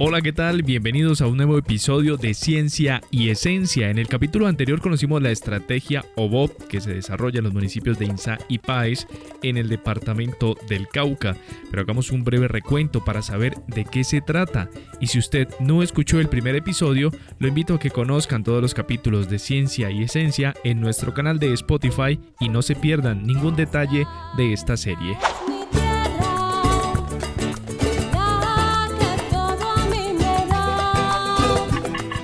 Hola, ¿qué tal? Bienvenidos a un nuevo episodio de Ciencia y Esencia. En el capítulo anterior conocimos la estrategia OBOP que se desarrolla en los municipios de Insa y Páez en el departamento del Cauca. Pero hagamos un breve recuento para saber de qué se trata. Y si usted no escuchó el primer episodio, lo invito a que conozcan todos los capítulos de Ciencia y Esencia en nuestro canal de Spotify y no se pierdan ningún detalle de esta serie.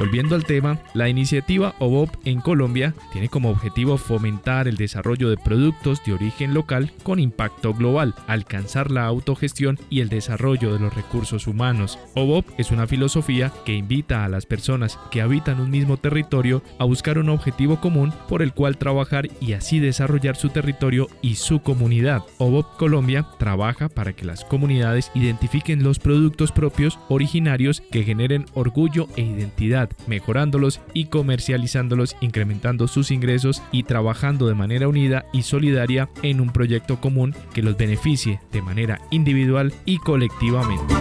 Volviendo al tema, la iniciativa OBOP en Colombia tiene como objetivo fomentar el desarrollo de productos de origen local con impacto global, alcanzar la autogestión y el desarrollo de los recursos humanos. OBOP es una filosofía que invita a las personas que habitan un mismo territorio a buscar un objetivo común por el cual trabajar y así desarrollar su territorio y su comunidad. OBOP Colombia trabaja para que las comunidades identifiquen los productos propios originarios que generen orgullo e identidad mejorándolos y comercializándolos, incrementando sus ingresos y trabajando de manera unida y solidaria en un proyecto común que los beneficie de manera individual y colectivamente.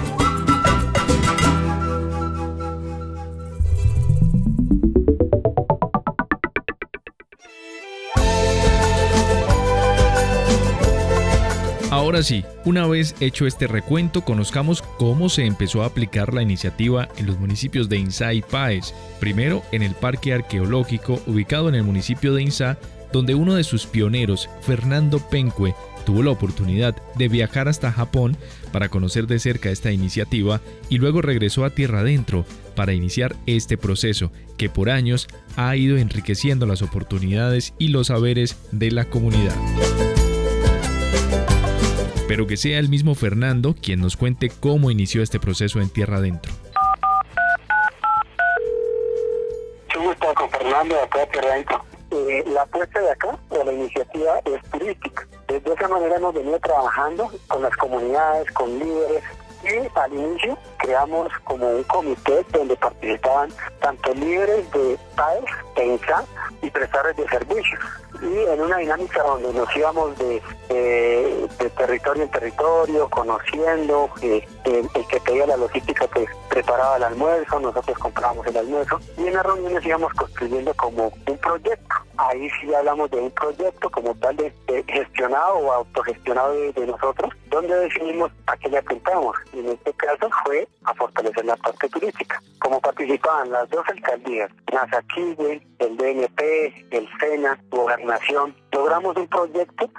Ahora sí, una vez hecho este recuento, conozcamos cómo se empezó a aplicar la iniciativa en los municipios de Insá y Páez. Primero, en el Parque Arqueológico, ubicado en el municipio de Insá, donde uno de sus pioneros, Fernando Pencue, tuvo la oportunidad de viajar hasta Japón para conocer de cerca esta iniciativa y luego regresó a tierra adentro para iniciar este proceso que por años ha ido enriqueciendo las oportunidades y los saberes de la comunidad pero que sea el mismo Fernando quien nos cuente cómo inició este proceso en Tierra Adentro. Con Fernando de acá de Tierra Adentro. Eh, la apuesta de acá, o la iniciativa, es turística. De esa manera hemos venido trabajando con las comunidades, con líderes, y al inicio creamos como un comité donde participaban tanto líderes de PAES, PENSA y prestadores de servicios. Y en una dinámica donde nos íbamos de, territorio en territorio, conociendo, eh, el, que pedía la logística que preparaba el almuerzo, nosotros comprábamos el almuerzo, y en las reuniones íbamos construyendo como un proyecto. Ahí sí hablamos de un proyecto como tal de, gestionado o autogestionado de, de nosotros, donde definimos a qué le apuntamos y en este caso fue a fortalecer la parte turística. Como participaban las dos alcaldías, Nazaquille, el DNP, el SENA, Gobernación, logramos un proyecto.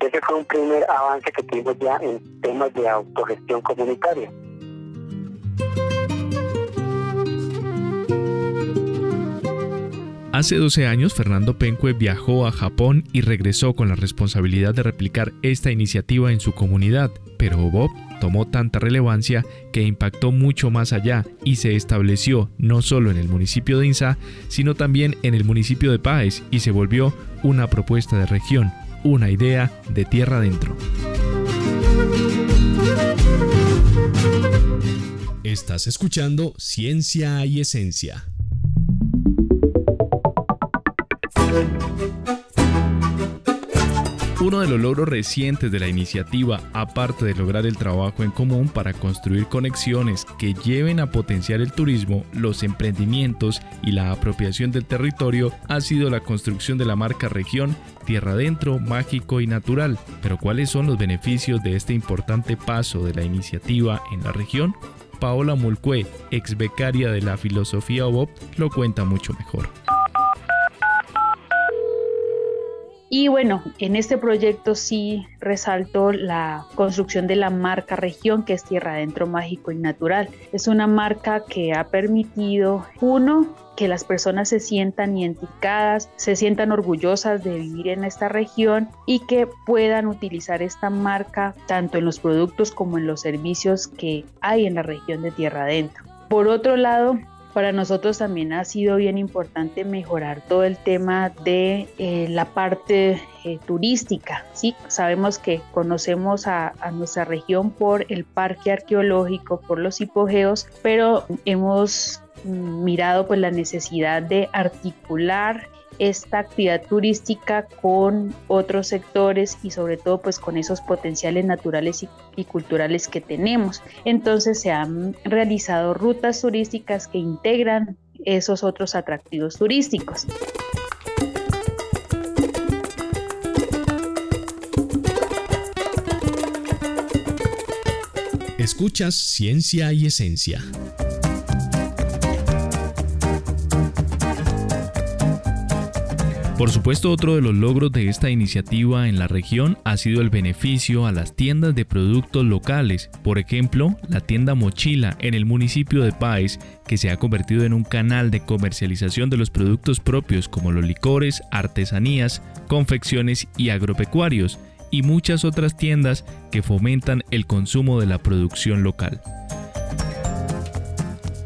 Ese fue un primer avance que tuvimos ya en temas de autogestión comunitaria. Hace 12 años, Fernando Pencue viajó a Japón y regresó con la responsabilidad de replicar esta iniciativa en su comunidad, pero Bob tomó tanta relevancia que impactó mucho más allá y se estableció no solo en el municipio de Insa, sino también en el municipio de Páez y se volvió una propuesta de región, una idea de tierra adentro. Estás escuchando Ciencia y Esencia. Uno de los logros recientes de la iniciativa, aparte de lograr el trabajo en común para construir conexiones que lleven a potenciar el turismo, los emprendimientos y la apropiación del territorio, ha sido la construcción de la marca región Tierra Adentro, Mágico y Natural. Pero ¿cuáles son los beneficios de este importante paso de la iniciativa en la región? Paola Mulcue, ex becaria de la filosofía OBOP, lo cuenta mucho mejor. Y bueno, en este proyecto sí resalto la construcción de la marca región que es Tierra Adentro Mágico y Natural. Es una marca que ha permitido, uno, que las personas se sientan identificadas, se sientan orgullosas de vivir en esta región y que puedan utilizar esta marca tanto en los productos como en los servicios que hay en la región de Tierra Adentro. Por otro lado, para nosotros también ha sido bien importante mejorar todo el tema de eh, la parte eh, turística. ¿sí? Sabemos que conocemos a, a, nuestra región por el parque arqueológico, por los hipogeos, pero hemos mm, mirado pues la necesidad de articular esta actividad turística con otros sectores y sobre todo pues con esos potenciales naturales y, y, culturales que tenemos. Entonces se han realizado rutas turísticas que integran esos otros atractivos turísticos. Escuchas Ciencia y Esencia. Por supuesto, otro de los logros de esta iniciativa en la región ha sido el beneficio a las tiendas de productos locales. Por ejemplo, la tienda Mochila en el municipio de Páez, que se ha convertido en un canal de comercialización de los productos propios como los licores, artesanías, confecciones y agropecuarios, y muchas otras tiendas que fomentan el consumo de la producción local.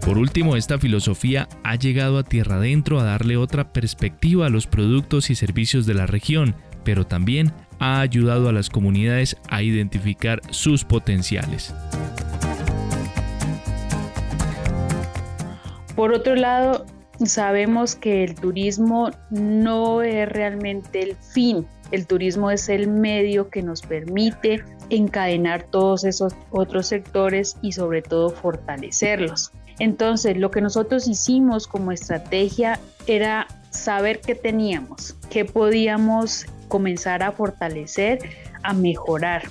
Por último, esta filosofía ha llegado a tierra adentro a darle otra perspectiva a los productos y servicios de la región, pero también ha ayudado a las comunidades a identificar sus potenciales. Por otro lado, sabemos que el turismo no es realmente el fin, el turismo es el medio que nos permite encadenar todos esos otros sectores y sobre todo fortalecerlos. Entonces, lo que nosotros hicimos como estrategia era saber qué teníamos, qué podíamos comenzar a fortalecer, a mejorar.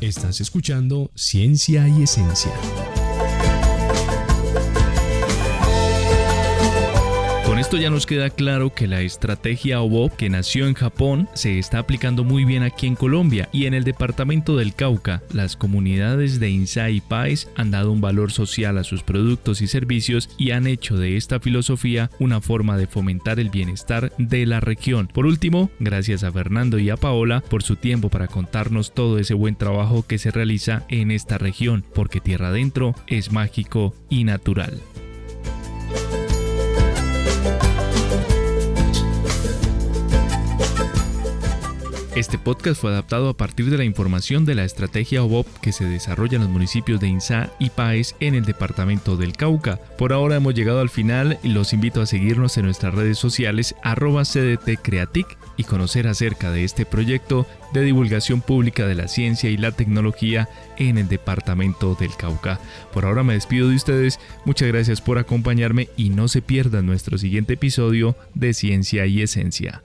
Estás escuchando Ciencia y Esencia. Esto ya nos queda claro que la estrategia OBOP que nació en Japón se está aplicando muy bien aquí en Colombia y en el departamento del Cauca. Las comunidades de Insa y han dado un valor social a sus productos y servicios y han hecho de esta filosofía una forma de fomentar el bienestar de la región. Por último, gracias a Fernando y a Paola por su tiempo para contarnos todo ese buen trabajo que se realiza en esta región, porque tierra adentro es mágico y natural. Este podcast fue adaptado a partir de la información de la estrategia OBOP que se desarrolla en los municipios de Insá y Paez en el departamento del Cauca. Por ahora hemos llegado al final y los invito a seguirnos en nuestras redes sociales arroba cdtcreatic y conocer acerca de este proyecto de divulgación pública de la ciencia y la tecnología en el departamento del Cauca. Por ahora me despido de ustedes, muchas gracias por acompañarme y no se pierdan nuestro siguiente episodio de Ciencia y Esencia.